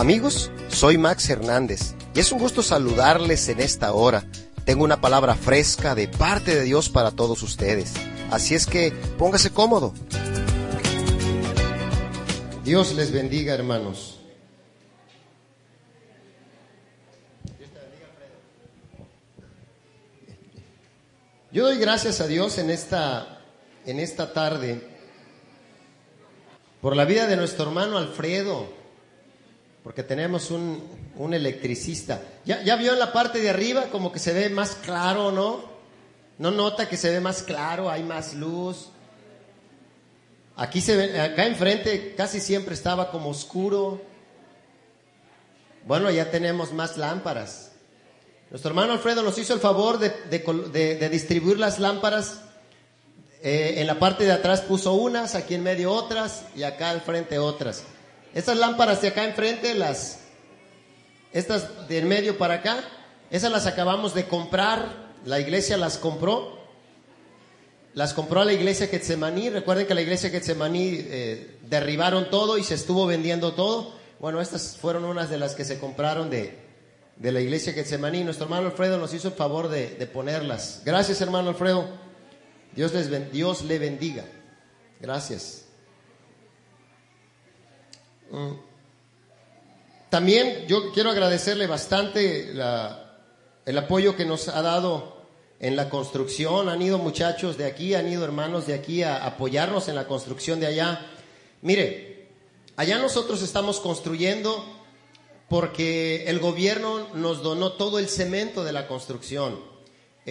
Amigos, soy Max Hernández y es un gusto saludarles en esta hora. Tengo una palabra fresca de parte de Dios para todos ustedes. Así es que póngase cómodo. Dios les bendiga, hermanos. Yo doy gracias a Dios en esta, en esta tarde por la vida de nuestro hermano Alfredo, porque tenemos un, un electricista. ¿Ya, ¿Ya vio en la parte de arriba como que se ve más claro, no? ¿No nota que se ve más claro, hay más luz? Aquí se ve, acá enfrente casi siempre estaba como oscuro. Bueno, ya tenemos más lámparas. Nuestro hermano Alfredo nos hizo el favor de, de, de, distribuir las lámparas. Eh, en la parte de atrás puso unas, aquí en medio otras y acá al frente otras. Estas lámparas de acá enfrente, las, estas de en medio para acá, esas las acabamos de comprar. La iglesia las compró. Las compró a la iglesia Getsemaní. Recuerden que la iglesia Getsemaní eh, derribaron todo y se estuvo vendiendo todo. Bueno, estas fueron unas de las que se compraron de, de la iglesia Getsemaní. Nuestro hermano Alfredo nos hizo el favor de, de ponerlas. Gracias, hermano Alfredo. Dios, les, Dios le bendiga. Gracias. También yo quiero agradecerle bastante el apoyo que nos ha dado en la construcción. Han ido muchachos de aquí, han ido hermanos de aquí a apoyarnos en la construcción de allá. Mire, allá nosotros estamos construyendo porque el gobierno nos donó todo el cemento de la construcción.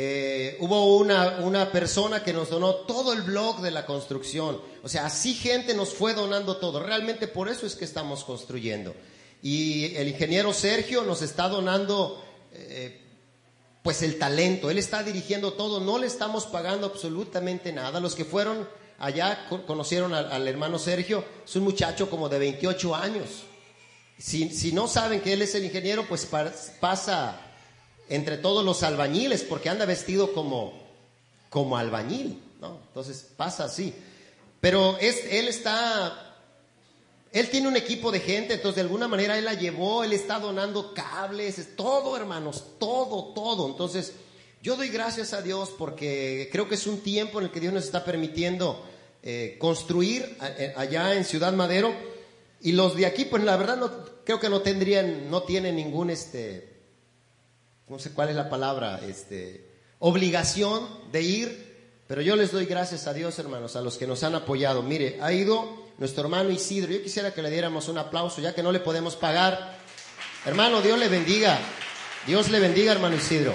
Eh, hubo una, una persona que nos donó todo el blog de la construcción. O sea, así gente nos fue donando todo. Realmente por eso es que estamos construyendo. Y el ingeniero Sergio nos está donando eh, pues el talento. Él está dirigiendo todo. No le estamos pagando absolutamente nada. Los que fueron allá conocieron al, al hermano Sergio. Es un muchacho como de 28 años. Si, no saben que él es el ingeniero, pues pasa entre todos los albañiles, porque anda vestido como, como albañil, ¿no? Entonces pasa así. Pero él está, él tiene un equipo de gente, entonces de alguna manera él la llevó, él está donando cables, todo hermanos, todo, todo. Entonces yo doy gracias a Dios porque creo que es un tiempo en el que Dios nos está permitiendo eh, construir allá en Ciudad Madero y los de aquí, pues la verdad no, creo que no tendrían, no tienen ningún, este, no sé cuál es la palabra, este, obligación de ir, pero yo les doy gracias a Dios, hermanos, a los que nos han apoyado. Mire, ha ido nuestro hermano Isidro, yo quisiera que le diéramos un aplauso, ya que no le podemos pagar. Hermano, Dios le bendiga, Dios le bendiga, hermano Isidro.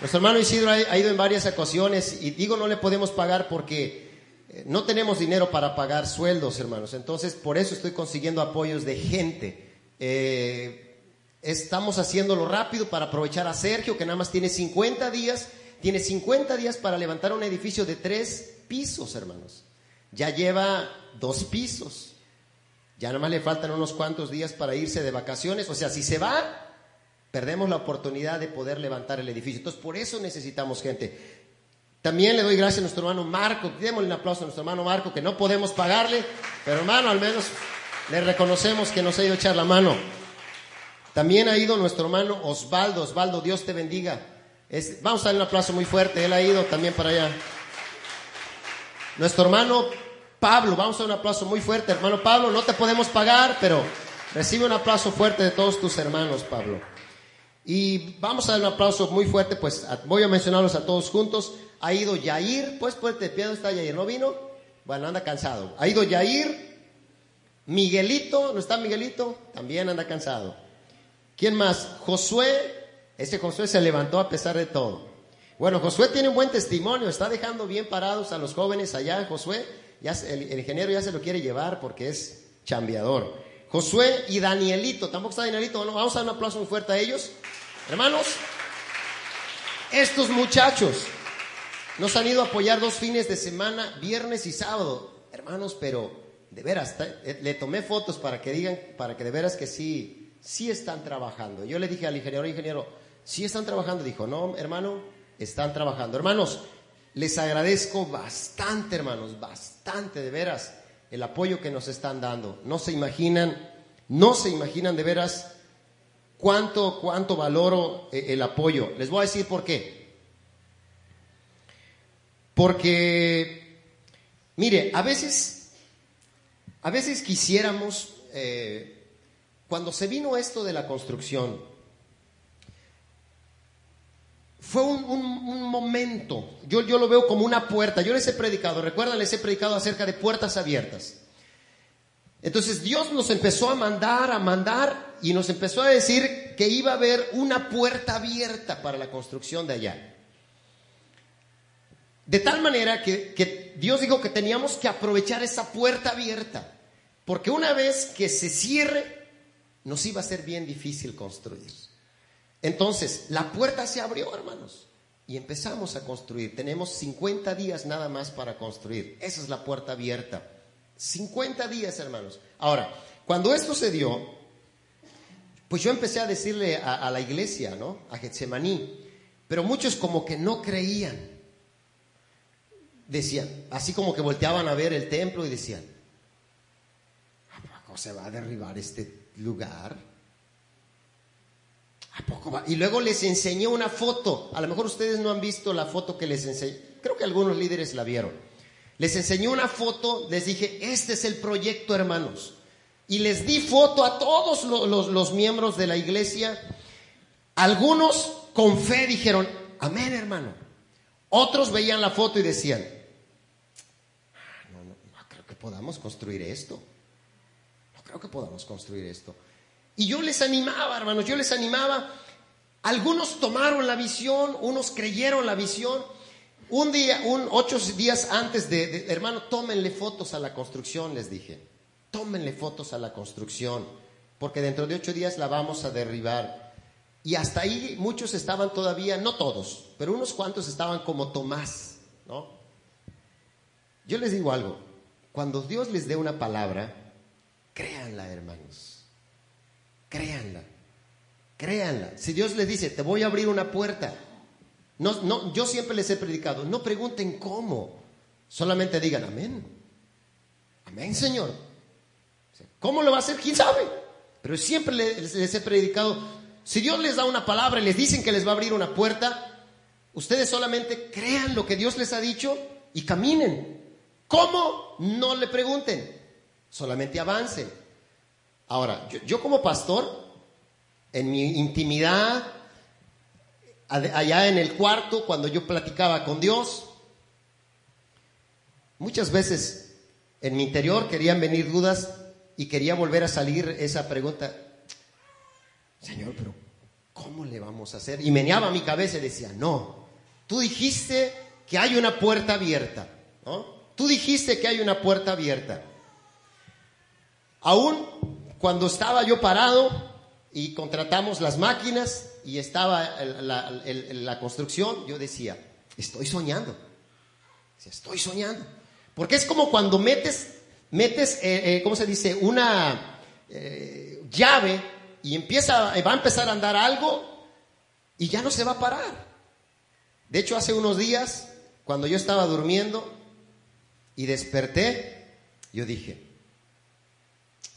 Nuestro hermano Isidro ha ido en varias ocasiones y digo no le podemos pagar porque no tenemos dinero para pagar sueldos, hermanos. Entonces, por eso estoy consiguiendo apoyos de gente. Eh, estamos haciéndolo rápido para aprovechar a Sergio, que nada más tiene 50 días. Tiene 50 días para levantar un edificio de tres pisos, hermanos. Ya lleva dos pisos. Ya nada más le faltan unos cuantos días para irse de vacaciones. O sea, si se va, perdemos la oportunidad de poder levantar el edificio. Entonces, por eso necesitamos gente. También le doy gracias a nuestro hermano Marco. Démosle un aplauso a nuestro hermano Marco, que no podemos pagarle, pero hermano, al menos le reconocemos que nos ha ido a echar la mano. También ha ido nuestro hermano Osvaldo. Osvaldo, Dios te bendiga. vamos a darle un aplauso muy fuerte. Él ha ido también para allá. Nuestro hermano Pablo, vamos a dar un aplauso muy fuerte. Hermano Pablo, no te podemos pagar, pero recibe un aplauso fuerte de todos tus hermanos, Pablo. Y vamos a dar un aplauso muy fuerte, pues voy a mencionarlos a todos juntos. Ha ido Yair, pues pues de pie, está Yair? ¿No vino? Bueno, anda cansado. Ha ido Yair, Miguelito, ¿no está Miguelito? También anda cansado. ¿Quién más? Josué, ese Josué se levantó a pesar de todo. Bueno, Josué tiene un buen testimonio, está dejando bien parados a los jóvenes allá. Josué, ya, el, ingeniero ya se lo quiere llevar porque es chambeador. Josué y Danielito, tampoco está Danielito, bueno, vamos a dar un aplauso muy fuerte a ellos. Hermanos, estos muchachos nos han ido a apoyar dos fines de semana, viernes y sábado. Hermanos, pero de veras, eh, le tomé fotos para que digan, para que de veras que sí, sí están trabajando. Yo le dije al ingeniero, ingeniero, sí están trabajando. Dijo, no, hermano, están trabajando. Hermanos, les agradezco bastante, hermanos, bastante, de veras, el apoyo que nos están dando. No se imaginan No se imaginan de veras cuánto, cuánto valoro eh, el apoyo. Les voy a decir por qué. Porque, mire, a veces, a veces quisiéramos, eh, cuando se vino esto de la construcción, fue un, momento, yo, yo, lo veo como una puerta, yo les he predicado, recuerdan, les he predicado acerca de puertas abiertas. Entonces Dios nos empezó a mandar, a mandar y nos empezó a decir que iba a haber una puerta abierta para la construcción de allá. De tal manera que, que Dios dijo que teníamos que aprovechar esa puerta abierta, porque una vez que se cierre, nos iba a ser bien difícil construir. Entonces, la puerta se abrió, hermanos, y empezamos a construir. Tenemos 50 días nada más para construir. Esa es la puerta abierta. 50 días, hermanos. Ahora, cuando esto se dio, pues yo empecé a decirle a, la iglesia, ¿no? A Getsemaní, pero muchos como que no creían. Decían, así como que volteaban a ver el templo y decían, ¿a se va a derribar este lugar? ¿A poco va? Y luego les enseñé una foto. A lo mejor ustedes no han visto la foto que les enseñé. Creo que algunos líderes la vieron les enseñé una foto, les dije, este es el proyecto, hermanos. Y les di foto a todos los, miembros de la iglesia. Algunos con fe dijeron, amén, hermano. Otros veían la foto y decían, ah, no, no, no creo que podamos construir esto. Creo que podamos construir esto. Y yo les animaba, hermanos, yo les animaba. Algunos tomaron la visión, unos creyeron la visión. Un día, un ocho días antes de, hermano, tómenle fotos a la construcción, les dije. Tómenle fotos a la construcción, porque dentro de ocho días la vamos a derribar. Y hasta ahí muchos estaban todavía, no todos, pero unos cuantos estaban como Tomás, ¿no? Yo les digo algo, cuando Dios les dé una palabra, créanla, hermanos. Créanla. Créanla. Si Dios les dice, te voy a abrir una puerta, no, no, yo siempre les he predicado, no pregunten cómo, solamente digan amén. Amén, Señor. ¿Cómo lo va a hacer? ¿Quién sabe? Pero siempre les, les he predicado, si Dios les da una palabra y les dicen que les va a abrir una puerta, ustedes solamente crean lo que Dios les ha dicho y caminen. ¿Cómo? No le pregunten, solamente avancen. Ahora, yo, como pastor, en mi intimidad, allá en el cuarto, cuando yo platicaba con Dios, muchas veces en mi interior querían venir dudas y quería volver a salir esa pregunta, Señor, pero ¿cómo le vamos a hacer? Y meneaba mi cabeza y decía, no, tú dijiste que hay una puerta abierta, ¿no? Tú dijiste que hay una puerta abierta. Aún cuando estaba yo parado y contratamos las máquinas, y estaba la, construcción, yo decía, estoy soñando. Estoy soñando. Porque es como cuando metes, metes, eh, eh, ¿cómo se dice? Una eh, llave y empieza, va a empezar a andar algo y ya no se va a parar. De hecho, hace unos días, cuando yo estaba durmiendo y desperté, yo dije,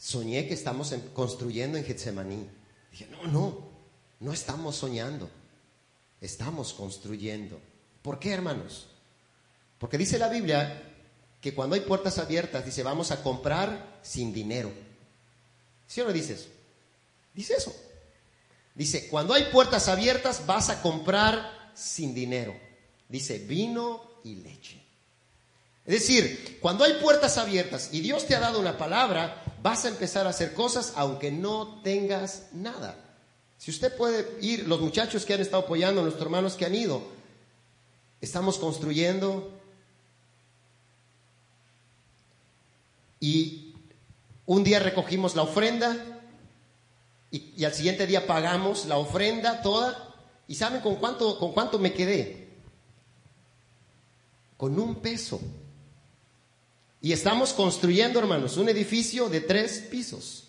soñé que estamos construyendo en Getsemaní. Dije, no, no, no estamos soñando, estamos construyendo. ¿Por qué, hermanos? Porque dice la Biblia que cuando hay puertas abiertas, dice, vamos a comprar sin dinero. ¿Sí o no dices? Dice eso. Dice, cuando hay puertas abiertas, vas a comprar sin dinero. Dice, vino y leche. Es decir, cuando hay puertas abiertas y Dios te ha dado una palabra, vas a empezar a hacer cosas aunque no tengas nada. Si usted puede ir, los muchachos que han estado apoyando, nuestros hermanos que han ido, estamos construyendo y un día recogimos la ofrenda y, al siguiente día pagamos la ofrenda toda. ¿Y saben con cuánto, con cuánto me quedé? Con un peso. Y estamos construyendo, hermanos, un edificio de tres pisos.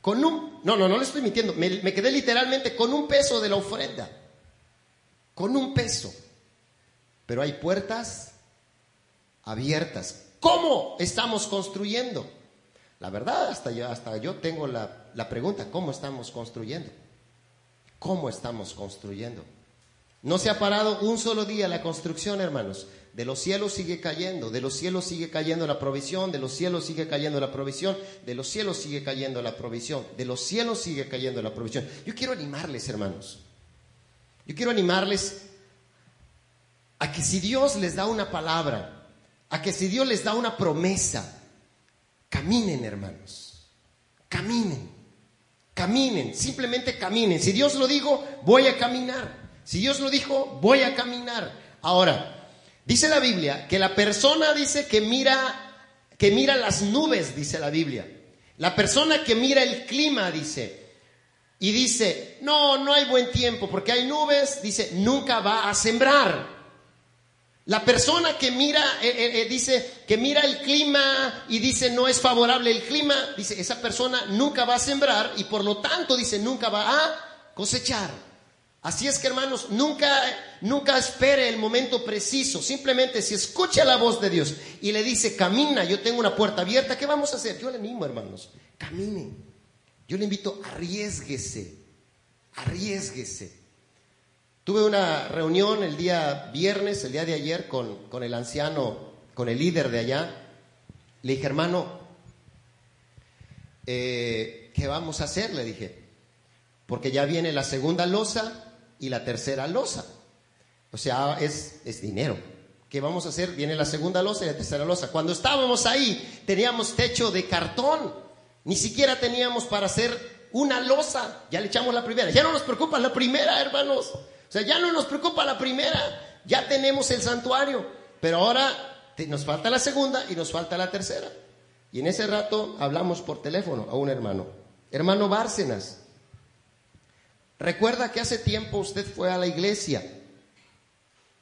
Con un, no, no, no le estoy mintiendo, me, quedé literalmente con un peso de la ofrenda. Con un peso. Pero hay puertas abiertas. ¿Cómo estamos construyendo? La verdad, hasta yo, hasta yo tengo la, la pregunta, ¿cómo estamos construyendo? ¿Cómo estamos construyendo? No se ha parado un solo día la construcción, hermanos. De los cielos sigue cayendo, de los cielos sigue cayendo la provisión, de los cielos sigue cayendo la provisión, de los cielos sigue cayendo la provisión, de los cielos sigue cayendo la provisión. Yo quiero animarles, hermanos. Yo quiero animarles a que si Dios les da una palabra, a que si Dios les da una promesa, caminen, hermanos. Caminen. Caminen, simplemente caminen. Si Dios lo dijo, voy a caminar. Si Dios lo dijo, voy a caminar. Ahora, dice la Biblia que la persona dice que mira que mira las nubes, dice la Biblia. La persona que mira el clima dice y dice, "No, no hay buen tiempo porque hay nubes", dice, "nunca va a sembrar." La persona que mira, eh, eh, eh, dice que mira el clima y dice no es favorable el clima, dice esa persona nunca va a sembrar y por lo tanto dice nunca va a cosechar. Así es que hermanos, nunca, nunca espere el momento preciso. Simplemente si escucha la voz de Dios y le dice camina, yo tengo una puerta abierta, ¿qué vamos a hacer? Yo le animo hermanos, caminen. Yo le invito, arriesguese, arriesguese. Tuve una reunión el día viernes, el día de ayer, con, con el anciano, con el líder de allá. Le dije, hermano, eh, ¿qué vamos a hacer? Le dije, porque ya viene la segunda losa y la tercera losa. O sea, es, es dinero. ¿Qué vamos a hacer? Viene la segunda losa y la tercera losa. Cuando estábamos ahí, teníamos techo de cartón. Ni siquiera teníamos para hacer una losa. Ya le echamos la primera. Ya no nos preocupa la primera, hermanos. O sea, ya no nos preocupa la primera, ya tenemos el santuario, pero ahora nos falta la segunda y nos falta la tercera. Y en ese rato hablamos por teléfono a un hermano, hermano Bárcenas. Recuerda que hace tiempo usted fue a la iglesia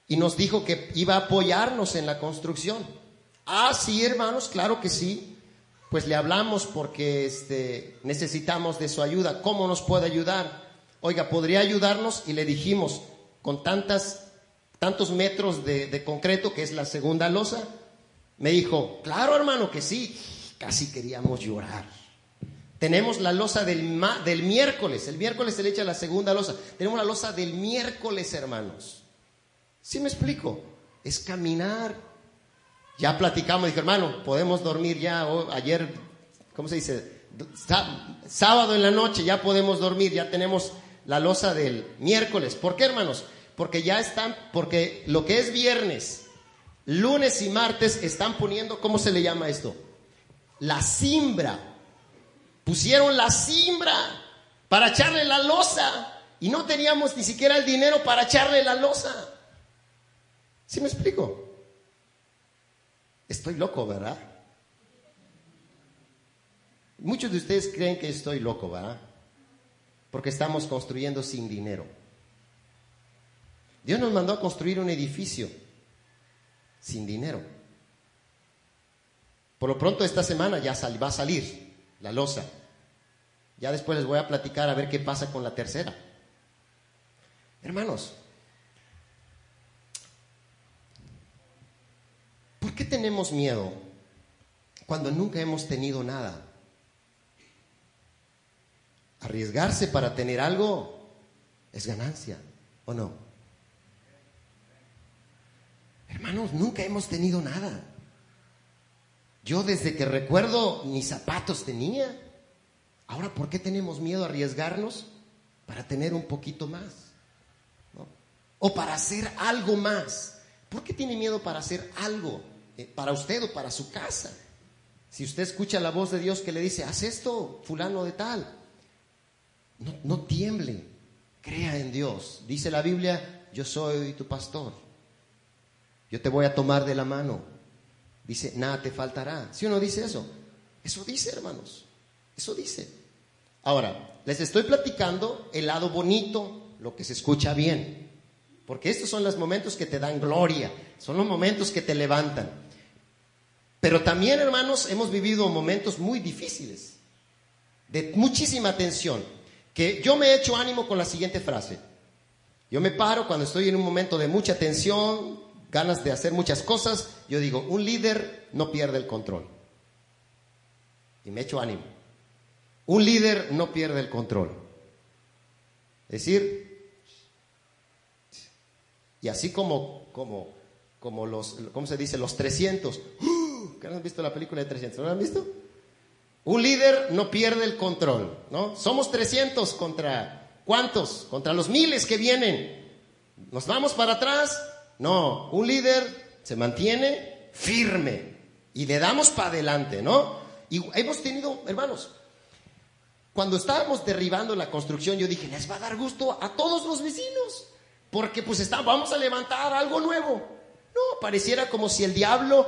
y nos dijo que iba a apoyarnos en la construcción. Ah, sí, hermanos, claro que sí. Pues le hablamos porque este, necesitamos de su ayuda. ¿Cómo nos puede ayudar? oiga, ¿podría ayudarnos? Y le dijimos, con tantas, tantos metros de, concreto, que es la segunda losa, me dijo, claro hermano que sí, casi queríamos llorar. Tenemos la losa del, del miércoles, el miércoles se le echa la segunda losa, tenemos la losa del miércoles, hermanos. ¿Sí me explico? Es caminar. Ya platicamos, dije, hermano, podemos dormir ya, ayer, ¿cómo se dice? Sábado en la noche ya podemos dormir, ya tenemos la losa del miércoles. ¿Por qué, hermanos? Porque ya están, porque lo que es viernes, lunes y martes están poniendo, ¿cómo se le llama esto? La simbra. Pusieron la simbra para echarle la losa y no teníamos ni siquiera el dinero para echarle la losa. ¿Sí me explico? Estoy loco, ¿verdad? Muchos de ustedes creen que estoy loco, ¿verdad? porque estamos construyendo sin dinero. Dios nos mandó a construir un edificio sin dinero. Por lo pronto esta semana ya va a salir la losa. Ya después les voy a platicar a ver qué pasa con la tercera. Hermanos, ¿por qué tenemos miedo cuando nunca hemos tenido nada? Arriesgarse para tener algo es ganancia, ¿o no? Hermanos, nunca hemos tenido nada. Yo desde que recuerdo ni zapatos tenía. Ahora, ¿por qué tenemos miedo a arriesgarnos? Para tener un poquito más. O para hacer algo más. ¿Por qué tiene miedo para hacer algo? Eh, para usted o para su casa. Si usted escucha la voz de Dios que le dice, haz esto, fulano de tal. No, no tiemble, crea en Dios. Dice la Biblia, yo soy tu pastor. Yo te voy a tomar de la mano. Dice, nada te faltará. Si uno dice eso, eso dice, hermanos. Eso dice. Ahora, les estoy platicando el lado bonito, lo que se escucha bien. Porque estos son los momentos que te dan gloria, son los momentos que te levantan. Pero también, hermanos, hemos vivido momentos muy difíciles, de muchísima tensión que yo me he hecho ánimo con la siguiente frase. Yo me paro cuando estoy en un momento de mucha tensión, ganas de hacer muchas cosas, yo digo, un líder no pierde el control. y me echo ánimo. Un líder no pierde el control. Es decir, y así como, como, como los, ¿cómo se dice? Los 300. ¡Uh! ¿Qué han visto la película de 300? ¿No la han visto? Un líder no pierde el control, ¿no? Somos 300 contra ¿cuántos? Contra los miles que vienen. ¿Nos vamos para atrás? No, un líder se mantiene firme y le damos para adelante, ¿no? Y hemos tenido, hermanos, cuando estábamos derribando la construcción, yo dije, les va a dar gusto a todos los vecinos, porque pues está, vamos a levantar algo nuevo. No, pareciera como si el diablo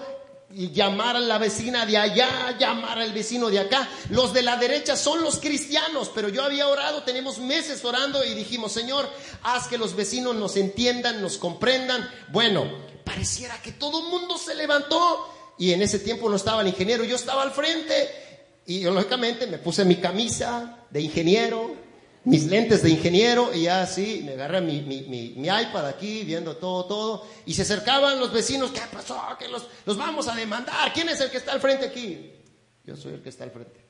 llamar a la vecina de allá, llamar al vecino de acá. Los de la derecha son los cristianos, pero yo había orado, tenemos meses orando y dijimos, Señor, haz que los vecinos nos entiendan, nos comprendan. Bueno, pareciera que todo el mundo se levantó y en ese tiempo no estaba el ingeniero, yo estaba al frente y lógicamente me puse mi camisa de ingeniero, mis lentes de ingeniero y ya así me agarré mi, mi, iPad aquí viendo todo, todo. Y se acercaban los vecinos, ¿qué pasó? Que los, los vamos a demandar. ¿Quién es el que está al frente aquí? Yo soy el que está al frente.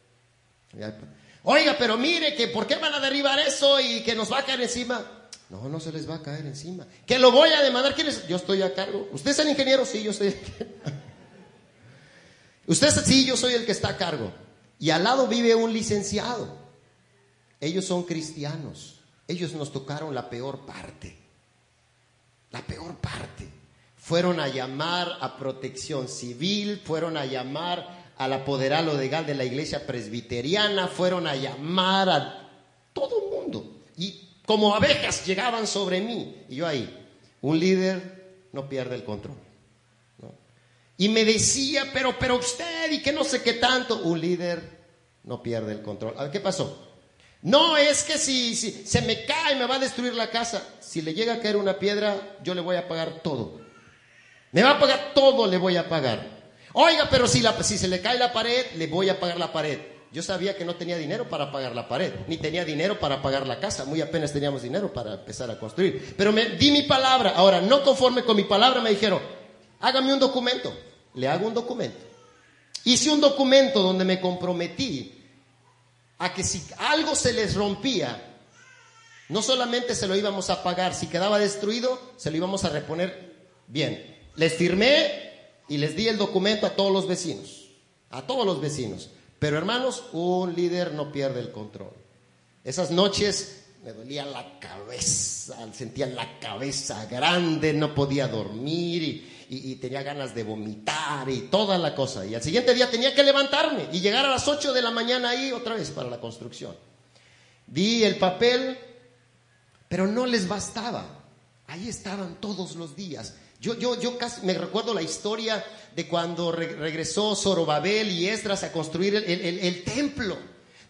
Oiga, pero mire que ¿por qué van a derribar eso y que nos va a caer encima? No, no se les va a caer encima. Que lo voy a demandar. ¿Quién es? Yo estoy a cargo. ¿Usted es el ingeniero? Sí, yo soy. Usted sí, yo soy el que está a cargo. Y al lado vive un licenciado. Ellos son cristianos. Ellos nos tocaron la peor parte. La peor parte. Fueron a llamar a protección civil, fueron a llamar al apoderado legal de la iglesia presbiteriana, fueron a llamar a todo el mundo. Y como abejas llegaban sobre mí. Y yo ahí, un líder no pierde el control. Y me decía, pero, pero usted, y que no sé qué tanto, un líder no pierde el control. A ver, ¿qué pasó? No es que si, se me cae me va a destruir la casa. Si le llega a caer una piedra, yo le voy a pagar todo. Me va a pagar todo, le voy a pagar. Oiga, pero si, la, si se le cae la pared, le voy a pagar la pared. Yo sabía que no tenía dinero para pagar la pared, ni tenía dinero para pagar la casa. Muy apenas teníamos dinero para empezar a construir. Pero me di mi palabra. Ahora, no conforme con mi palabra, me dijeron, hágame un documento. Le hago un documento. Hice un documento donde me comprometí a que si algo se les rompía, no solamente se lo íbamos a pagar, si quedaba destruido, se lo íbamos a reponer bien. Les firmé y les di el documento a todos los vecinos, a todos los vecinos. Pero hermanos, un líder no pierde el control. Esas noches me dolía la cabeza, sentía la cabeza grande, no podía dormir y, tenía ganas de vomitar y toda la cosa. Y al siguiente día tenía que levantarme y llegar a las 8 de la mañana ahí otra vez para la construcción. Di el papel, pero no les bastaba. Ahí estaban todos los días. Yo, yo, yo casi me recuerdo la historia de cuando regresó Zorobabel y Esdras a construir el templo.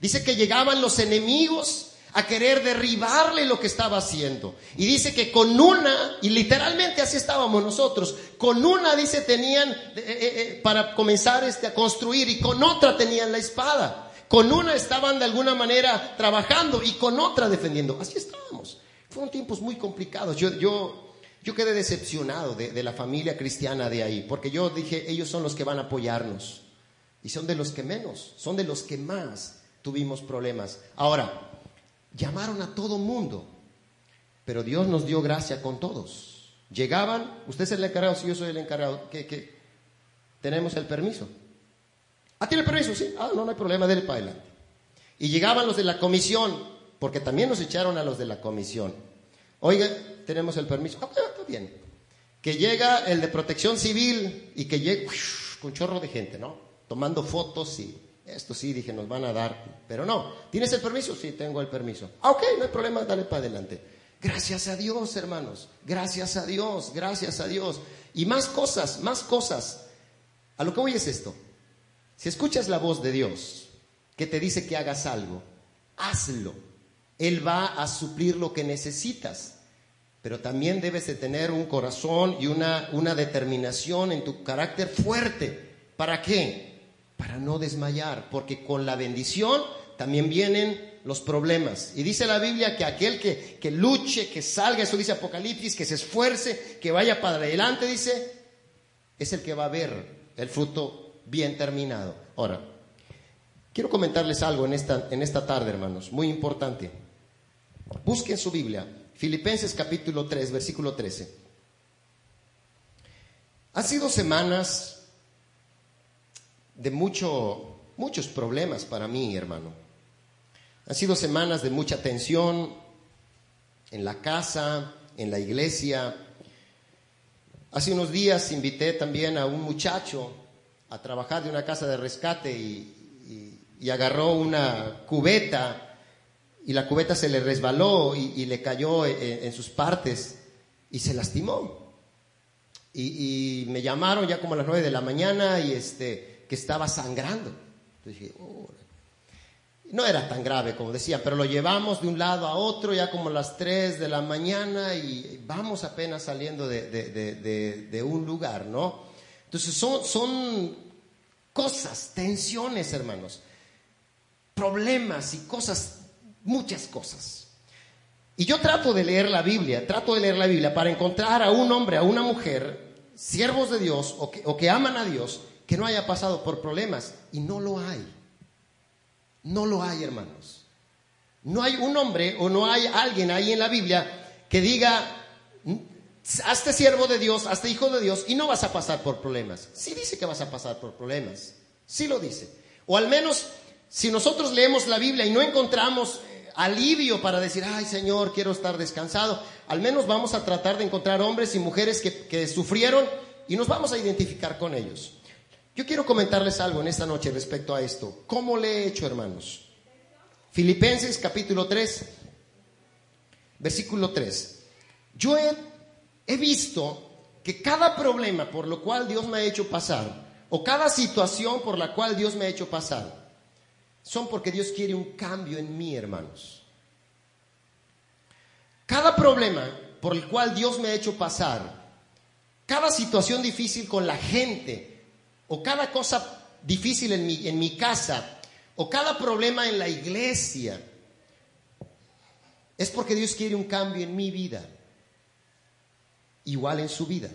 Dice que llegaban los enemigos a querer derribarle lo que estaba haciendo. Y dice que con una, y literalmente así estábamos nosotros, con una, dice, tenían eh, eh, eh, para comenzar este, a construir y con otra tenían la espada. Con una estaban de alguna manera trabajando y con otra defendiendo. Así estábamos. Fueron tiempos muy complicados. Yo, yo, yo quedé decepcionado de, de la familia cristiana de ahí, porque yo dije, ellos son los que van a apoyarnos. Y son de los que menos, son de los que más tuvimos problemas. Ahora, Llamaron a todo mundo, pero Dios nos dio gracia con todos. Llegaban, usted es el encargado, si yo soy el encargado, que, tenemos el permiso. Ah, tiene permiso, sí. Ah, no, no hay problema, déle para adelante. Y llegaban los de la comisión, porque también nos echaron a los de la comisión. Oiga, tenemos el permiso. Ah, está bien. Que llega el de protección civil y que llega con chorro de gente, ¿no? Tomando fotos y esto sí, dije, nos van a dar, pero no. ¿Tienes el permiso? Sí, tengo el permiso. Ah, ok, no hay problema, dale para adelante. Gracias a Dios, hermanos. Gracias a Dios, gracias a Dios. Y más cosas, más cosas. A lo que voy es esto. Si escuchas la voz de Dios que te dice que hagas algo, hazlo. Él va a suplir lo que necesitas. Pero también debes de tener un corazón y una, una determinación en tu carácter fuerte. ¿Para qué? Para no desmayar, porque con la bendición también vienen los problemas. Y dice la Biblia que aquel que, que luche, que salga, eso dice Apocalipsis, que se esfuerce, que vaya para adelante, dice, es el que va a ver el fruto bien terminado. Ahora, Quiero comentarles algo en esta, en esta tarde, hermanos, muy importante. Busquen su Biblia, Filipenses capítulo 3, versículo 13. Ha sido semanas de mucho, muchos problemas para mí, hermano. Han sido semanas de mucha tensión en la casa, en la iglesia. Hace unos días invité también a un muchacho a trabajar de una casa de rescate y, y agarró una cubeta y la cubeta se le resbaló y, le cayó en, sus partes y se lastimó. Y, me llamaron ya como a las nueve de la mañana y este, que estaba sangrando. dije, no era tan grave como decían, pero lo llevamos de un lado a otro ya como las tres de la mañana y vamos apenas saliendo de, un lugar, ¿no? Entonces son, cosas, tensiones, hermanos problemas y cosas, muchas cosas. Y yo trato de leer la Biblia, trato de leer la Biblia para encontrar a un hombre, a una mujer, siervos de Dios o que aman a Dios, que no haya pasado por problemas. Y no lo hay. No lo hay, hermanos. No hay un hombre o no hay alguien ahí en la Biblia que diga, hazte siervo de Dios, hazte hijo de Dios y no vas a pasar por problemas. Sí dice que vas a pasar por problemas. Sí lo dice. O al menos si nosotros leemos la Biblia y no encontramos eh, alivio para decir, ay Señor, quiero estar descansado, al menos vamos a tratar de encontrar hombres y mujeres que, sufrieron y nos vamos a identificar con ellos. Yo quiero comentarles algo en esta noche respecto a esto. ¿Cómo le he hecho, hermanos? Filipenses capítulo 3, versículo 3. Yo he, he visto que cada problema por lo cual Dios me ha hecho pasar, o cada situación por la cual Dios me ha hecho pasar, son porque Dios quiere un cambio en mí, hermanos. Cada problema por el cual Dios me ha hecho pasar, cada situación difícil con la gente, o cada cosa difícil en mi, casa, o cada problema en la iglesia, es porque Dios quiere un cambio en mi vida, igual en su vida.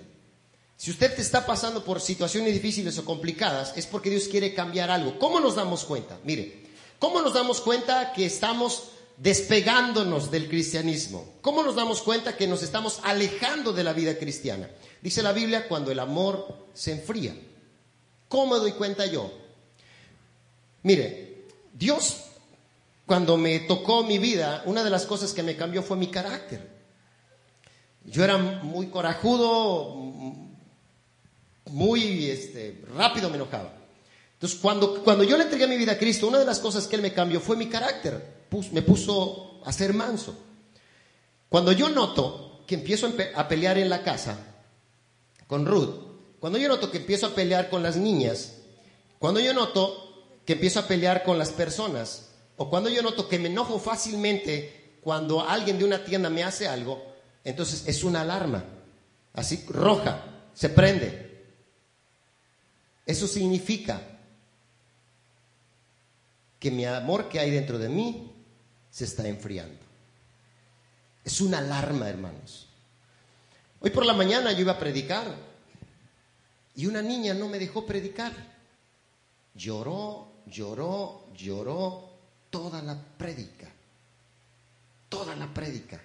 Si usted te está pasando por situaciones difíciles o complicadas, es porque Dios quiere cambiar algo. ¿Cómo nos damos cuenta? Mire, ¿Cómo nos damos cuenta que estamos despegándonos del cristianismo? ¿Cómo nos damos cuenta que nos estamos alejando de la vida cristiana? Dice la Biblia cuando el amor se enfría. ¿Cómo me doy cuenta yo? Mire, Dios cuando me tocó mi vida, una de las cosas que me cambió fue mi carácter. Yo era muy corajudo, muy este, rápido me enojaba. Entonces, cuando, cuando yo le entregué mi vida a Cristo, una de las cosas que Él me cambió fue mi carácter. me puso a ser manso. Cuando yo noto que empiezo a pelear en la casa con Ruth, cuando yo noto que empiezo a pelear con las niñas, cuando yo noto que empiezo a pelear con las personas, o cuando yo noto que me enojo fácilmente cuando alguien de una tienda me hace algo, entonces es una alarma, así roja, se prende. Eso significa que mi amor que hay dentro de mí se está enfriando. Es una alarma, hermanos. Hoy por la mañana yo iba a predicar y una niña no me dejó predicar. Lloró, lloró, lloró toda la prédica. Toda la prédica.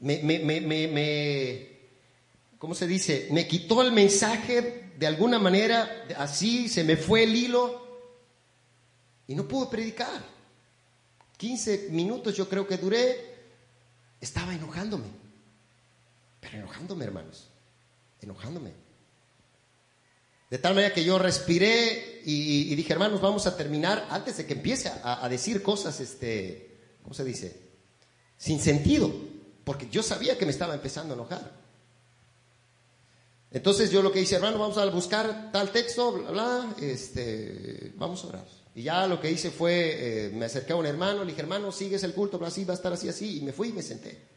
Me, me, me, me, ¿cómo se dice? Me quitó el mensaje de alguna manera, así se me fue el hilo y no pude predicar. 15 minutos yo creo que duré. Estaba enojándome. Pero enojándome, hermanos. Enojándome. De tal manera que yo respiré y, dije, hermanos, vamos a terminar antes de que empiece a, decir cosas, este, ¿cómo se dice? Sin sentido. Porque yo sabía que me estaba empezando a enojar. Entonces yo lo que hice, hermano, vamos a buscar tal texto, bla, bla, este, vamos a orar. Y ya lo que hice fue, eh, me acerqué a un hermano, le dije, hermano, sigues el culto, así va a estar así, así. Y me fui y me senté.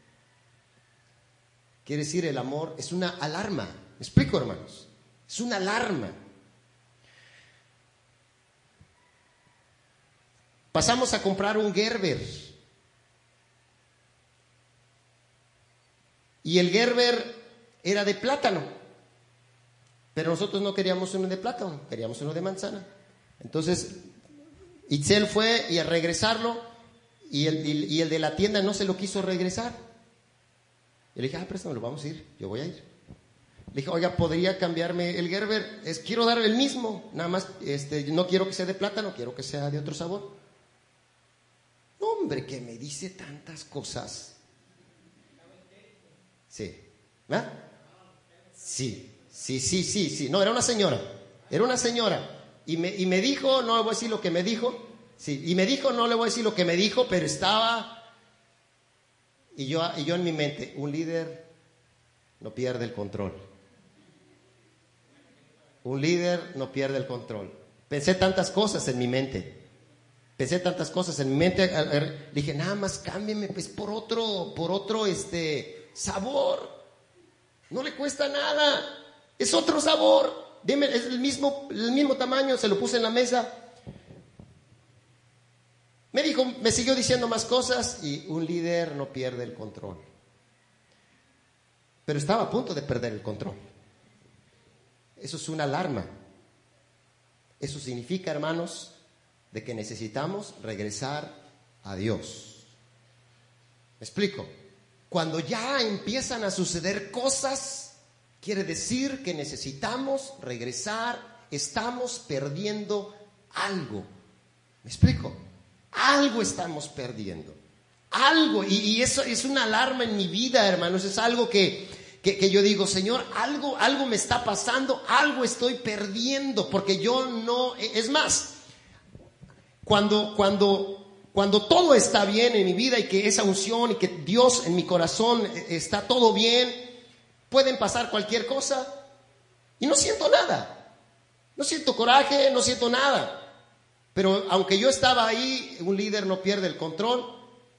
Quiere decir, el amor es una alarma. ¿Me explico, hermanos? Es una alarma. Pasamos a comprar un Gerber. Y el Gerber era de plátano. Pero nosotros no queríamos uno de plátano, queríamos uno de manzana. Entonces, Itzel fue y al regresarlo, y el, y el de la tienda no se lo quiso regresar. Y le dije, ah, préstamelo, vamos a ir, yo voy a ir. Le dije, oiga, ¿podría cambiarme el Gerber? Es, quiero dar el mismo, nada más, este, no quiero que sea de plátano, quiero que sea de otro sabor. Hombre, que me dice tantas cosas. Sí. ¿verdad? Sí, sí, sí, sí, sí. No, era una señora. Era una señora. Y me, y me dijo, no le voy a decir lo que me dijo. Sí, y me dijo, no le voy a decir lo que me dijo, pero estaba... Y yo, y yo en mi mente, un líder no pierde el control. Un líder no pierde el control. Pensé tantas cosas en mi mente. Pensé tantas cosas en mi mente. Dije, nada más cámbiame pues por otro, por otro este sabor. No le cuesta nada. Es otro sabor. Dime, es el mismo, el mismo tamaño, se lo puse en la mesa. Me dijo, me siguió diciendo más cosas y un líder no pierde el control. Pero estaba a punto de perder el control. Eso es una alarma. Eso significa, hermanos, de que necesitamos regresar a Dios. ¿Me explico? Cuando ya empiezan a suceder cosas, quiere decir que necesitamos regresar, estamos perdiendo algo. ¿Me explico? Algo estamos perdiendo. Algo. Y, eso es una alarma en mi vida, hermanos. Es algo que, que, yo digo, Señor, algo, algo me está pasando, algo estoy perdiendo, porque yo no, es más, cuando, cuando cuando todo está bien en mi vida y que esa unción y que Dios en mi corazón está todo bien, pueden pasar cualquier cosa y no siento nada. No siento coraje, no siento nada. Pero aunque yo estaba ahí, un líder no pierde el control,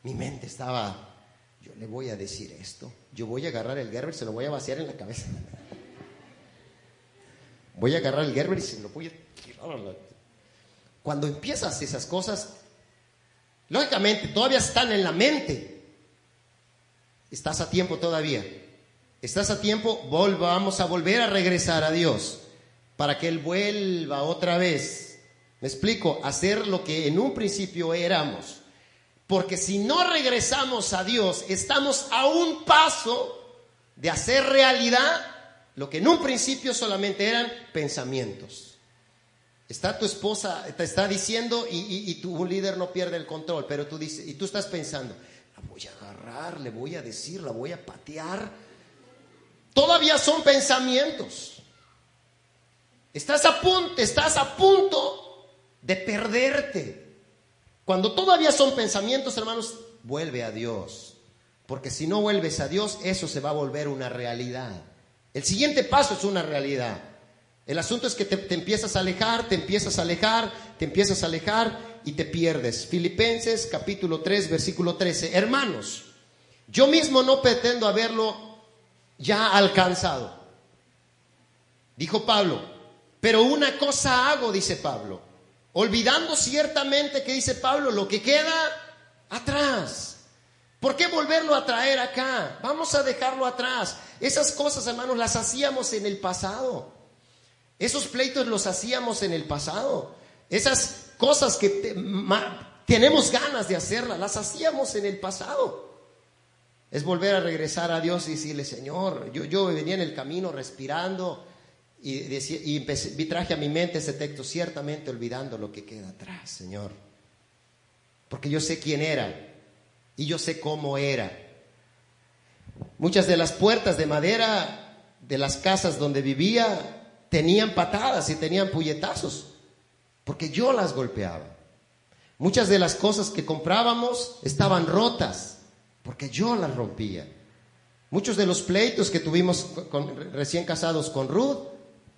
mi mente estaba, yo le voy a decir esto, yo voy a agarrar el Gerber, se lo voy a vaciar en la cabeza. Voy a agarrar el Gerber y se lo voy a Cuando empiezas esas cosas, Lógicamente, todavía están en la mente. Estás a tiempo todavía. Estás a tiempo, vamos a volver a regresar a Dios para que Él vuelva otra vez. Me explico, hacer lo que en un principio éramos. Porque si no regresamos a Dios, estamos a un paso de hacer realidad lo que en un principio solamente eran pensamientos. Está tu esposa, te está diciendo y, tu líder no pierde el control, pero tú dices, y tú estás pensando, la voy a agarrar, le voy a decir, la voy a patear. Todavía son pensamientos. Estás a punto, estás a punto de perderte. Cuando todavía son pensamientos, hermanos, vuelve a Dios. Porque si no vuelves a Dios, eso se va a volver una realidad. El siguiente paso es una realidad. El asunto es que te, empiezas a alejar, te empiezas a alejar, te empiezas a alejar y te pierdes. Filipenses capítulo 3, versículo 13. Hermanos, yo mismo no pretendo haberlo ya alcanzado. Dijo Pablo, pero una cosa hago, dice Pablo, olvidando ciertamente que dice Pablo, lo que queda atrás. ¿Por qué volverlo a traer acá? Vamos a dejarlo atrás. Esas cosas, hermanos, las hacíamos en el pasado. Esos pleitos los hacíamos en el pasado. Esas cosas que tenemos ganas de hacerlas, las hacíamos en el pasado. Es volver a regresar a Dios y decirle, Señor, yo, yo venía en el camino respirando y, y traje a mi mente ese texto, ciertamente olvidando lo que queda atrás, Señor. Porque yo sé quién era y yo sé cómo era. Muchas de las puertas de madera de las casas donde vivía tenían patadas y tenían puñetazos, porque yo las golpeaba. Muchas de las cosas que comprábamos estaban rotas, porque yo las rompía. Muchos de los pleitos que tuvimos recién casados con Ruth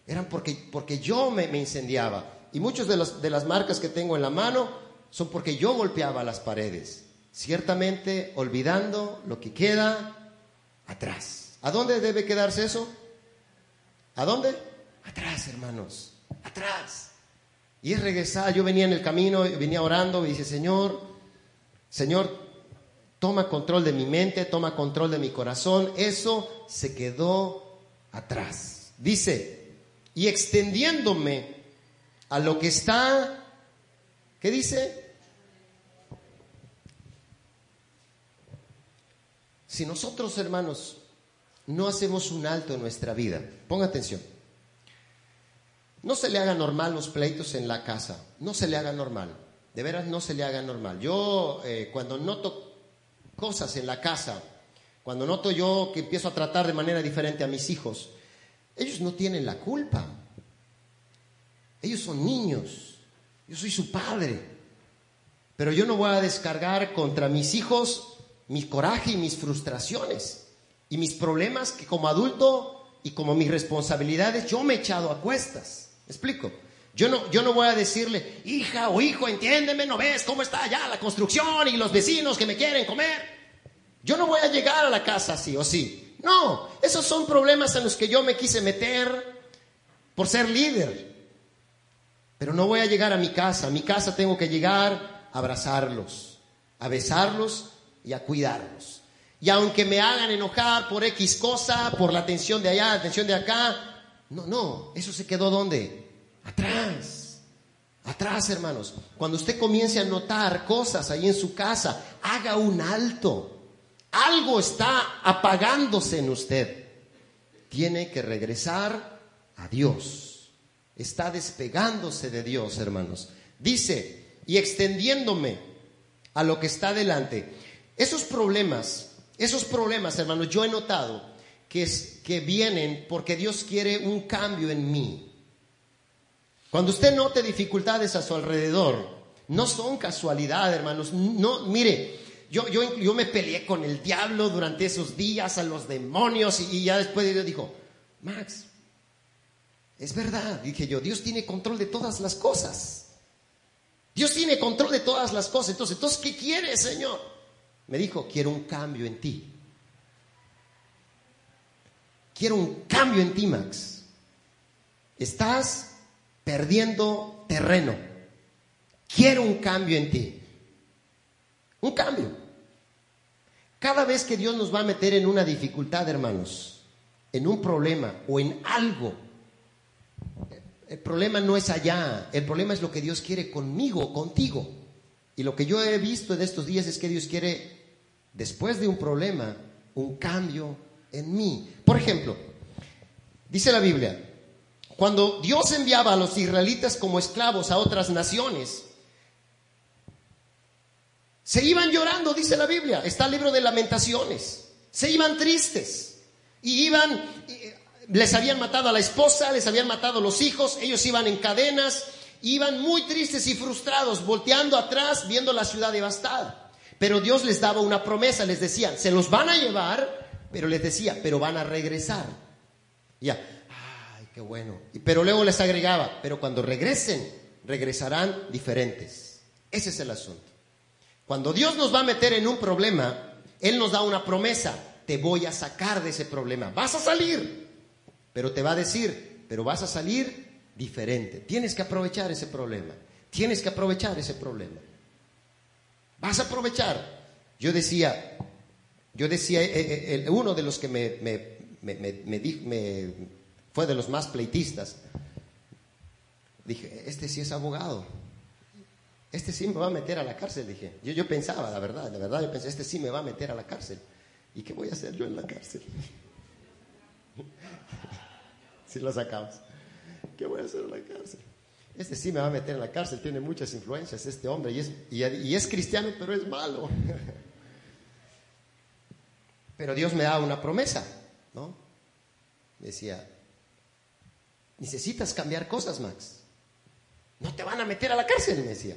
eran porque, porque yo me, incendiaba. Y muchas de, de las marcas que tengo en la mano son porque yo golpeaba las paredes. Ciertamente olvidando lo que queda atrás. ¿A dónde debe quedarse eso? ¿A dónde? Atrás, hermanos, atrás. Y es regresar, yo venía en el camino, venía orando y dice, Señor, Señor, toma control de mi mente, toma control de mi corazón. Eso se quedó atrás. Dice, y extendiéndome a lo que está, ¿qué dice? Si nosotros, hermanos, no hacemos un alto en nuestra vida, ponga atención, no se le haga normal los pleitos en la casa, no se le haga normal, de veras no se le haga normal. Yo eh, cuando noto cosas en la casa, cuando noto yo que empiezo a tratar de manera diferente a mis hijos, ellos no tienen la culpa. Ellos son niños. Yo soy su padre. Pero yo no voy a descargar contra mis hijos mi coraje y mis frustraciones y mis problemas que como adulto y como mis responsabilidades yo me he echado a cuestas. ¿Me explico? Yo no, yo no voy a decirle, hija o hijo, entiéndeme, no ves cómo está allá la construcción y los vecinos que me quieren comer. Yo no voy a llegar a la casa así o sí. No, esos son problemas en los que yo me quise meter por ser líder. Pero no voy a llegar a mi casa. A mi casa tengo que llegar a abrazarlos, a besarlos y a cuidarlos. Y aunque me hagan enojar por X cosa, por la atención de allá, la atención de acá, no, no, eso se quedó donde? Atrás. Atrás, hermanos. Cuando usted comience a notar cosas ahí en su casa, haga un alto. Algo está apagándose en usted. Tiene que regresar a Dios. Está despegándose de Dios, hermanos. Dice, y extendiéndome a lo que está delante. Esos problemas, esos problemas, hermanos, yo he notado que, es, que vienen porque Dios quiere un cambio en mí. Cuando usted note dificultades a su alrededor, no son casualidad, hermanos. No, mire, yo, yo, me peleé con el diablo durante esos días, a los demonios, y, ya después Dios dijo, Max, es verdad, dije yo, Dios tiene control de todas las cosas. Dios tiene control de todas las cosas. Entonces, entonces ¿qué quieres, Señor? Me dijo, quiero un cambio en ti. Quiero un cambio en ti, Max. Estás perdiendo terreno. Quiero un cambio en ti. Un cambio. Cada vez que Dios nos va a meter en una dificultad, hermanos, en un problema o en algo, el problema no es allá, el problema es lo que Dios quiere conmigo, contigo. Y lo que yo he visto en estos días es que Dios quiere, después de un problema, un cambio en mí. Por ejemplo, dice la Biblia, cuando Dios enviaba a los israelitas como esclavos a otras naciones, se iban llorando, dice la Biblia, está el libro de lamentaciones. Se iban tristes y iban, eh, les habían matado a la esposa, les habían matado a los hijos, ellos iban en cadenas, iban muy tristes y frustrados, volteando atrás, viendo la ciudad devastada. Pero Dios les daba una promesa, les decía, se los van a llevar, pero les decía, pero van a regresar. Ya, ay, qué bueno. Pero luego les agregaba, pero cuando regresen, regresarán diferentes. Ese es el asunto. Cuando Dios nos va a meter en un problema, Él nos da una promesa, te voy a sacar de ese problema, vas a salir, pero te va a decir, pero vas a salir diferente, tienes que aprovechar ese problema, tienes que aprovechar ese problema, vas a aprovechar. Yo decía, yo decía, eh, eh, uno de los que me, me fue de los más pleitistas, dije, este sí es abogado este sí me va a meter a la cárcel, dije. Yo, yo pensaba, la verdad, la verdad, yo pensé, este sí me va a meter a la cárcel. ¿Y qué voy a hacer yo en la cárcel? si lo sacamos. ¿Qué voy a hacer en la cárcel? Este sí me va a meter en la cárcel, tiene muchas influencias este hombre y es, y es cristiano, pero es malo. pero Dios me da una promesa, ¿no? Decía, necesitas cambiar cosas, Max. No te van a meter a la cárcel, me decía.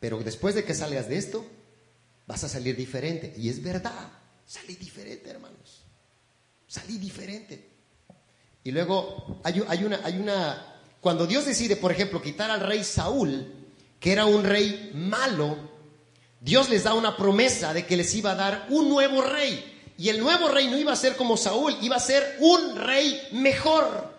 Pero después de que salgas de esto, vas a salir diferente. Y es verdad, salí diferente, hermanos. Salí diferente. Y luego hay, una, hay una, cuando Dios decide, por ejemplo, quitar al rey Saúl, que era un rey malo, Dios les da una promesa de que les iba a dar un nuevo rey. Y el nuevo rey no iba a ser como Saúl, iba a ser un rey mejor.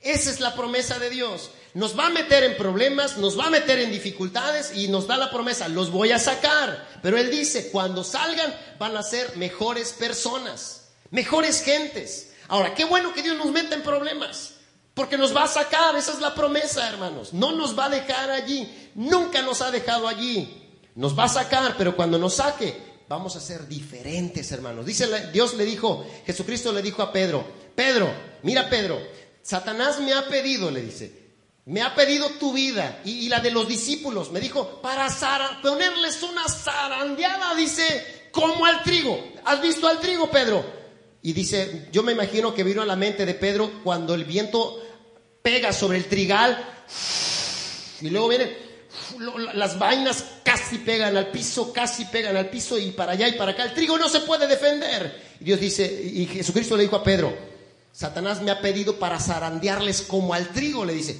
Esa es la promesa de Dios nos va a meter en problemas, nos va a meter en dificultades y nos da la promesa, los voy a sacar. Pero Él dice, cuando salgan van a ser mejores personas, mejores gentes. Ahora, qué bueno que Dios nos meta en problemas, Porque nos va a sacar, esa es la promesa, hermanos. No nos va a dejar allí, nunca nos ha dejado allí. Nos va a sacar, pero cuando nos saque, vamos a ser diferentes, hermanos. Dice Dios le dijo, Jesucristo le dijo a Pedro, Pedro, mira Pedro, Satanás me ha pedido, le dice, me ha pedido tu vida y, la de los discípulos. Me dijo, para ponerles una zarandeada, dice, como al trigo. ¿Has visto al trigo, Pedro? Y dice, yo me imagino que vino a la mente de Pedro cuando el viento pega sobre el trigal y luego viene, las vainas casi pegan al piso, casi pegan al piso y para allá y para acá. El trigo no se puede defender. Y Dios dice, y Jesucristo le dijo a Pedro, Satanás me ha pedido para zarandearles como al trigo, le dice.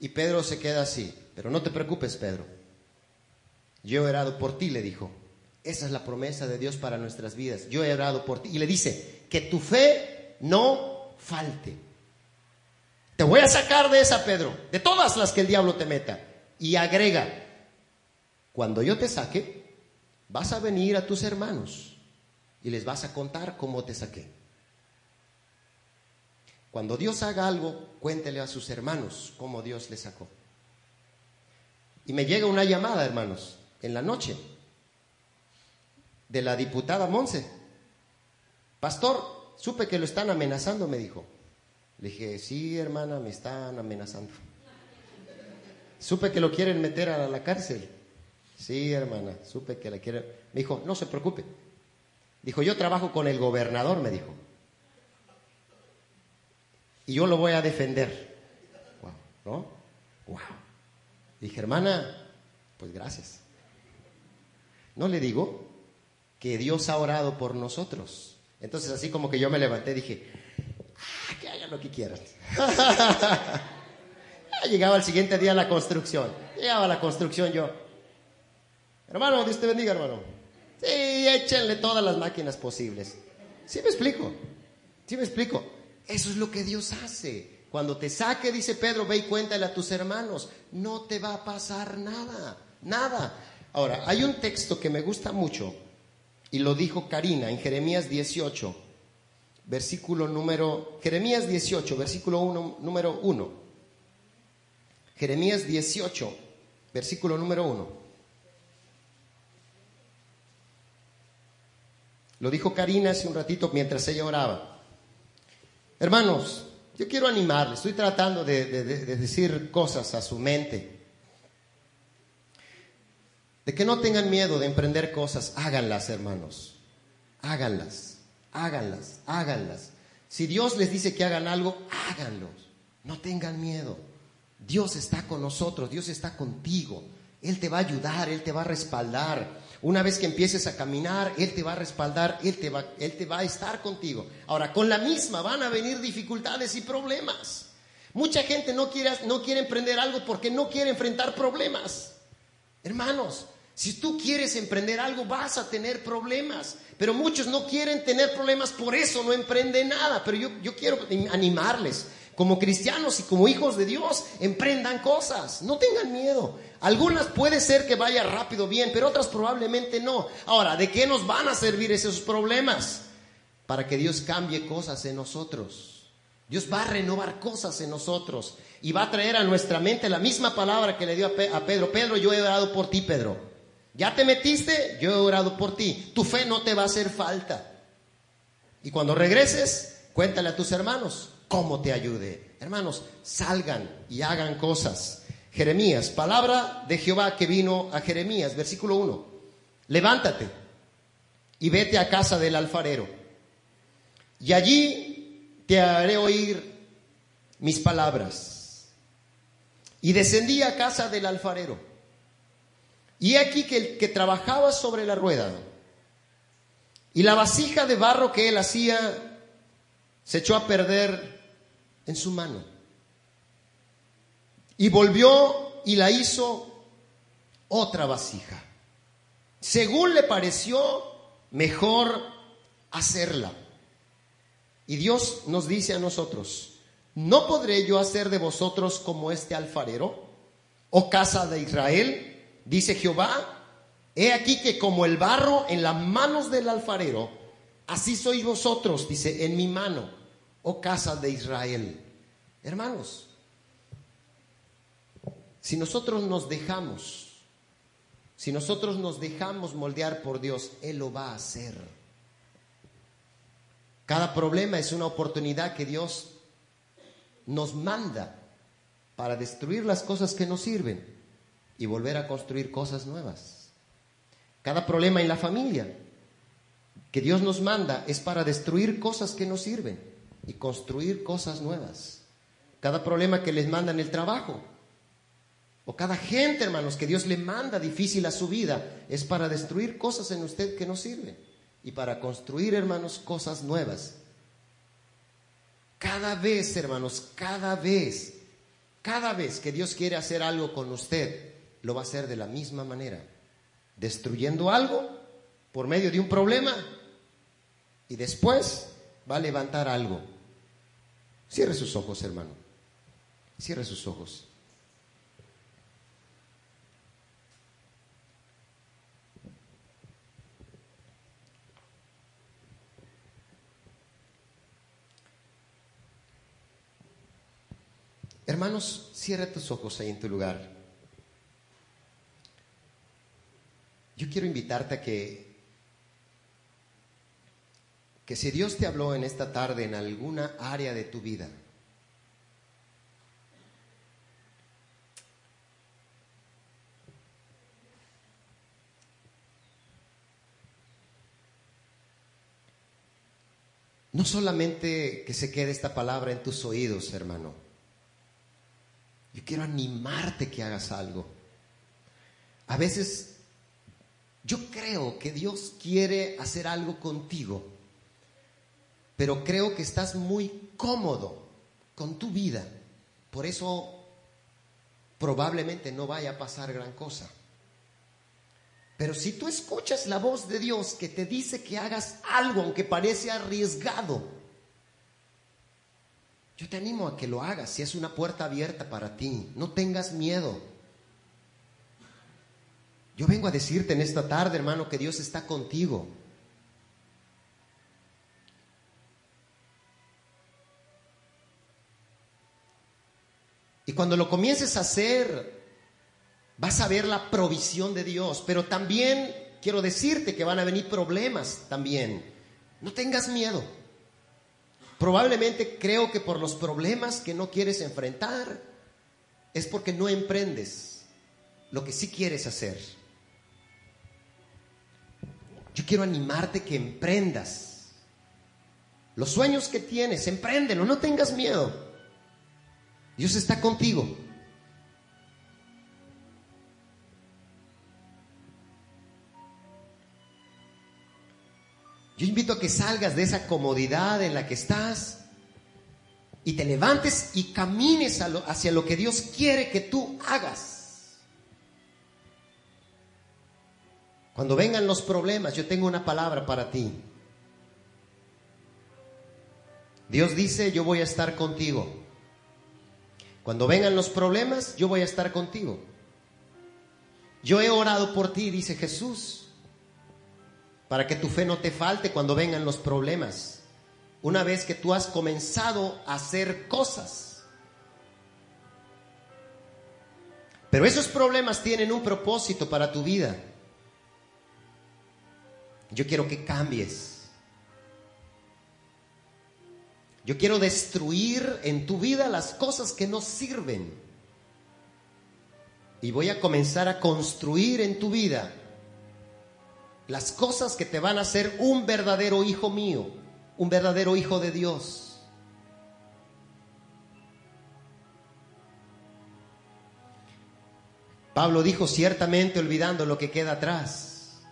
Y Pedro se queda así. Pero no te preocupes, Pedro. Yo he orado por ti, le dijo. Esa es la promesa de Dios para nuestras vidas. Yo he orado por ti. Y le dice, que tu fe no falte. Te voy a sacar de esa, Pedro, de todas las que el diablo te meta. Y agrega, cuando yo te saque, vas a venir a tus hermanos y les vas a contar cómo te saqué. Cuando Dios haga algo, cuéntele a sus hermanos cómo Dios le sacó. Y me llega una llamada, hermanos, en la noche, de la diputada Monse. Pastor, supe que lo están amenazando, me dijo. Le dije, sí, hermana, me están amenazando. Supe que lo quieren meter a la cárcel. Sí, hermana, supe que la quieren. Me dijo, no se preocupe. Dijo, yo trabajo con el gobernador, me dijo y yo lo voy a defender. ¿No? Wow. Dije, hermana, pues gracias. No le digo que Dios ha orado por nosotros. Entonces, así como que yo me levanté, dije, ah, que hagan lo que quieran. Llegaba el siguiente día a la construcción. Llegaba a la construcción yo. Hermano, Dios te bendiga, hermano. Sí, échenle todas las máquinas posibles. ¿Sí me explico? ¿Sí me explico? Eso es lo que Dios hace. Cuando te saque, dice Pedro, ve y cuéntale a tus hermanos. No te va a pasar nada, nada. Ahora, hay un texto que me gusta mucho y lo dijo Karina en Jeremías 18, versículo número, Jeremías 18, versículo 1, número 1. Jeremías 18, versículo número 1. Lo dijo Karina hace un ratito mientras ella oraba. Hermanos, yo quiero animarles, estoy tratando de, decir cosas a su mente. De que no tengan miedo de emprender cosas, háganlas, hermanos. Háganlas, háganlas, háganlas. Si Dios les dice que hagan algo, háganlo. No tengan miedo. Dios está con nosotros, Dios está contigo. Él te va a ayudar, Él te va a respaldar. Una vez que empieces a caminar, Él te va a respaldar, Él te va, Él te va a estar contigo. Ahora, con la misma van a venir dificultades y problemas. Mucha gente no quiere, no quiere emprender algo porque no quiere enfrentar problemas. Hermanos, si tú quieres emprender algo, vas a tener problemas. Pero muchos no quieren tener problemas, por eso no emprenden nada. Pero yo, yo quiero animarles como cristianos y como hijos de Dios, emprendan cosas, no tengan miedo. Algunas puede ser que vaya rápido bien, pero otras probablemente no. Ahora, ¿de qué nos van a servir esos problemas? Para que Dios cambie cosas en nosotros. Dios va a renovar cosas en nosotros y va a traer a nuestra mente la misma palabra que le dio a Pedro. Pedro, yo he orado por ti, Pedro. ¿Ya te metiste? Yo he orado por ti. Tu fe no te va a hacer falta. Y cuando regreses, cuéntale a tus hermanos cómo te ayude. Hermanos, salgan y hagan cosas. Jeremías, palabra de Jehová que vino a Jeremías, versículo 1. Levántate y vete a casa del alfarero. Y allí te haré oír mis palabras. Y descendí a casa del alfarero. Y aquí que el que trabajaba sobre la rueda y la vasija de barro que él hacía se echó a perder en su mano. Y volvió y la hizo otra vasija. Según le pareció mejor hacerla. Y Dios nos dice a nosotros, ¿no podré yo hacer de vosotros como este alfarero? ¿O casa de Israel? Dice Jehová. He aquí que como el barro en las manos del alfarero, así sois vosotros, dice, en mi mano oh casa de Israel. Hermanos, si nosotros nos dejamos, si nosotros nos dejamos moldear por Dios, Él lo va a hacer. Cada problema es una oportunidad que Dios nos manda para destruir las cosas que nos sirven y volver a construir cosas nuevas. Cada problema en la familia que Dios nos manda es para destruir cosas que nos sirven y construir cosas nuevas. Cada problema que les manda en el trabajo o cada gente, hermanos, que Dios le manda difícil a su vida es para destruir cosas en usted que no sirven y para construir, hermanos, cosas nuevas. Cada vez, hermanos, cada vez, cada vez que Dios quiere hacer algo con usted, lo va a hacer de la misma manera, destruyendo algo por medio de un problema y después va a levantar algo. Cierre sus ojos, hermano. Cierre sus ojos. Hermanos, cierra tus ojos ahí en tu lugar. Yo quiero invitarte a que, que si Dios te habló en esta tarde en alguna área de tu vida, no solamente que se quede esta palabra en tus oídos, hermano yo quiero animarte que hagas algo. A veces yo creo que Dios quiere hacer algo contigo, pero creo que estás muy cómodo con tu vida. Por eso probablemente no vaya a pasar gran cosa. Pero si tú escuchas la voz de Dios que te dice que hagas algo, aunque parece arriesgado, yo te animo a que lo hagas si es una puerta abierta para ti. No tengas miedo. Yo vengo a decirte en esta tarde, hermano, que Dios está contigo. Y cuando lo comiences a hacer, vas a ver la provisión de Dios. Pero también quiero decirte que van a venir problemas también. No tengas miedo. Probablemente creo que por los problemas que no quieres enfrentar es porque no emprendes lo que sí quieres hacer. Yo quiero animarte que emprendas. Los sueños que tienes, empréndelo, no tengas miedo. Dios está contigo. Yo invito a que salgas de esa comodidad en la que estás y te levantes y camines hacia lo que Dios quiere que tú hagas. Cuando vengan los problemas, yo tengo una palabra para ti. Dios dice, yo voy a estar contigo. Cuando vengan los problemas, yo voy a estar contigo. Yo he orado por ti, dice Jesús para que tu fe no te falte cuando vengan los problemas. Una vez que tú has comenzado a hacer cosas. Pero esos problemas tienen un propósito para tu vida. Yo quiero que cambies. Yo quiero destruir en tu vida las cosas que no sirven. Y voy a comenzar a construir en tu vida las cosas que te van a hacer un verdadero hijo mío, un verdadero hijo de Dios. Pablo dijo ciertamente olvidando lo que queda atrás.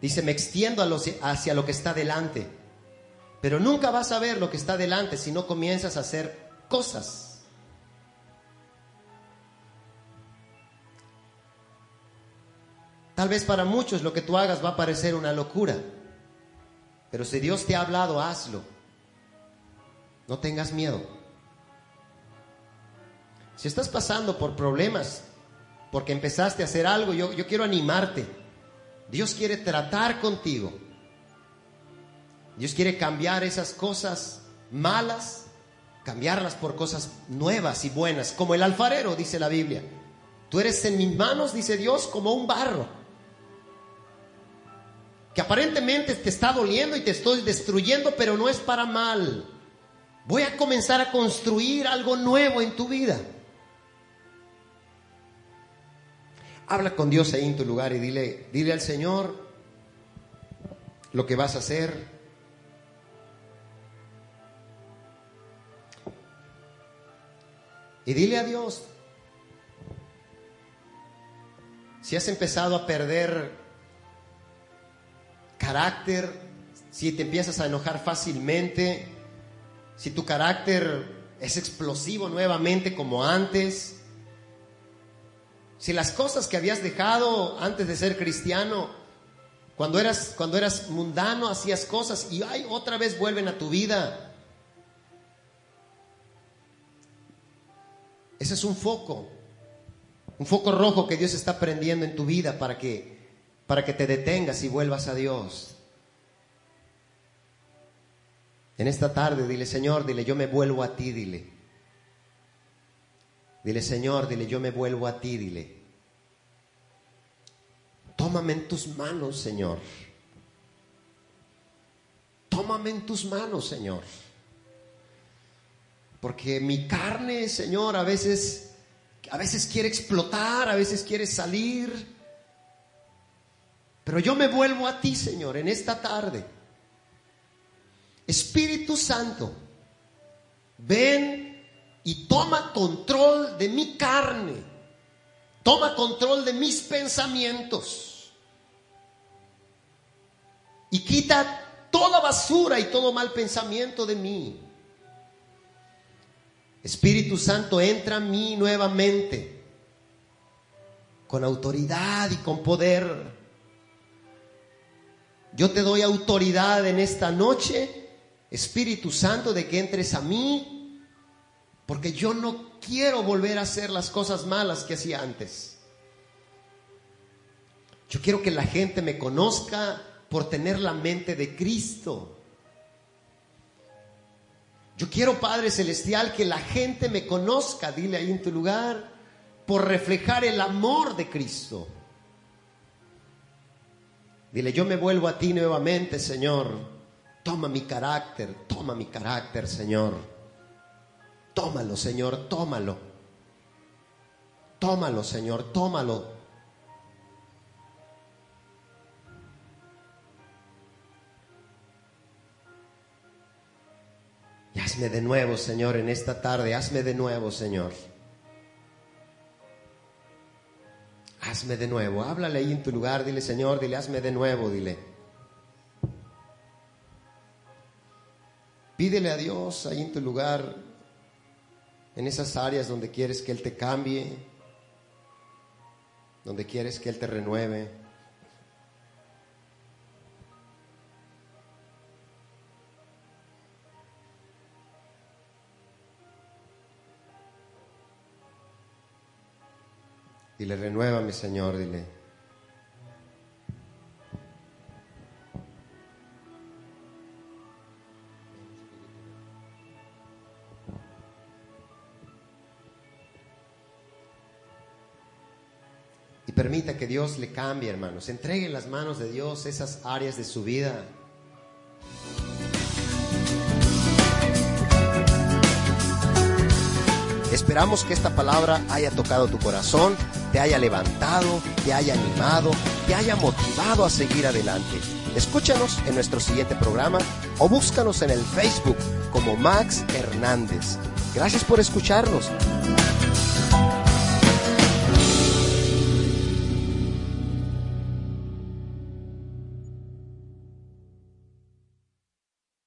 Dice, me extiendo hacia lo que está delante, pero nunca vas a ver lo que está delante si no comienzas a hacer cosas Tal vez para muchos lo que tú hagas va a parecer una locura, pero si Dios te ha hablado, hazlo. No tengas miedo. Si estás pasando por problemas, porque empezaste a hacer algo, yo, yo quiero animarte. Dios quiere tratar contigo. Dios quiere cambiar esas cosas malas cambiarlas por cosas nuevas y buenas, como el alfarero, dice la Biblia. Tú eres en mis manos, dice Dios, como un barro. Que aparentemente te está doliendo y te estoy destruyendo, pero no es para mal. Voy a comenzar a construir algo nuevo en tu vida. Habla con Dios ahí en tu lugar y dile, dile al Señor lo que vas a hacer. Y dile a Dios, si has empezado a perder carácter, si te empiezas a enojar fácilmente, si tu carácter es explosivo nuevamente como antes, si las cosas que habías dejado antes de ser cristiano, cuando eras, cuando eras mundano, hacías cosas y ay, otra vez vuelven a tu vida. Ese es un foco un foco rojo que Dios está prendiendo en tu vida para que, para que te detengas y vuelvas a Dios. En esta tarde dile, Señor, dile, yo me vuelvo a ti, dile. Dile, Señor, dile, yo me vuelvo a ti, dile. Tómame en tus manos, Señor. Tómame en tus manos, Señor. Porque mi carne, Señor, a veces a veces quiere explotar, a veces quiere salir. Pero yo me vuelvo a ti, Señor, en esta tarde. Espíritu Santo, ven y toma control de mi carne. Toma control de mis pensamientos. Y quita toda basura y todo mal pensamiento de mí. Espíritu Santo, entra a mí nuevamente con autoridad y con poder. Yo te doy autoridad en esta noche, Espíritu Santo, de que entres a mí, porque yo no quiero volver a hacer las cosas malas que hacía antes. Yo quiero que la gente me conozca por tener la mente de Cristo. Yo quiero, Padre Celestial, que la gente me conozca, dile ahí en tu lugar, por reflejar el amor de Cristo. Dile, yo me vuelvo a ti nuevamente, Señor. Toma mi carácter, toma mi carácter, Señor. Tómalo, Señor, tómalo. Tómalo, Señor, tómalo. Hazme de nuevo, Señor, en esta tarde. Hazme de nuevo, Señor. Hazme de nuevo. Háblale ahí en tu lugar. Dile, Señor, dile, hazme de nuevo, dile. Pídele a Dios ahí en tu lugar, en esas áreas donde quieres que Él te cambie, donde quieres que Él te renueve. Dile, renuévame, Señor, dile. Y permita que Dios le cambie, hermanos. Entregue en las manos de Dios esas áreas de su vida Esperamos que esta palabra haya tocado tu corazón, te haya levantado, te haya animado, te haya motivado a seguir adelante. Escúchanos en nuestro siguiente programa o búscanos en el Facebook como Max Hernández. Gracias por escucharnos.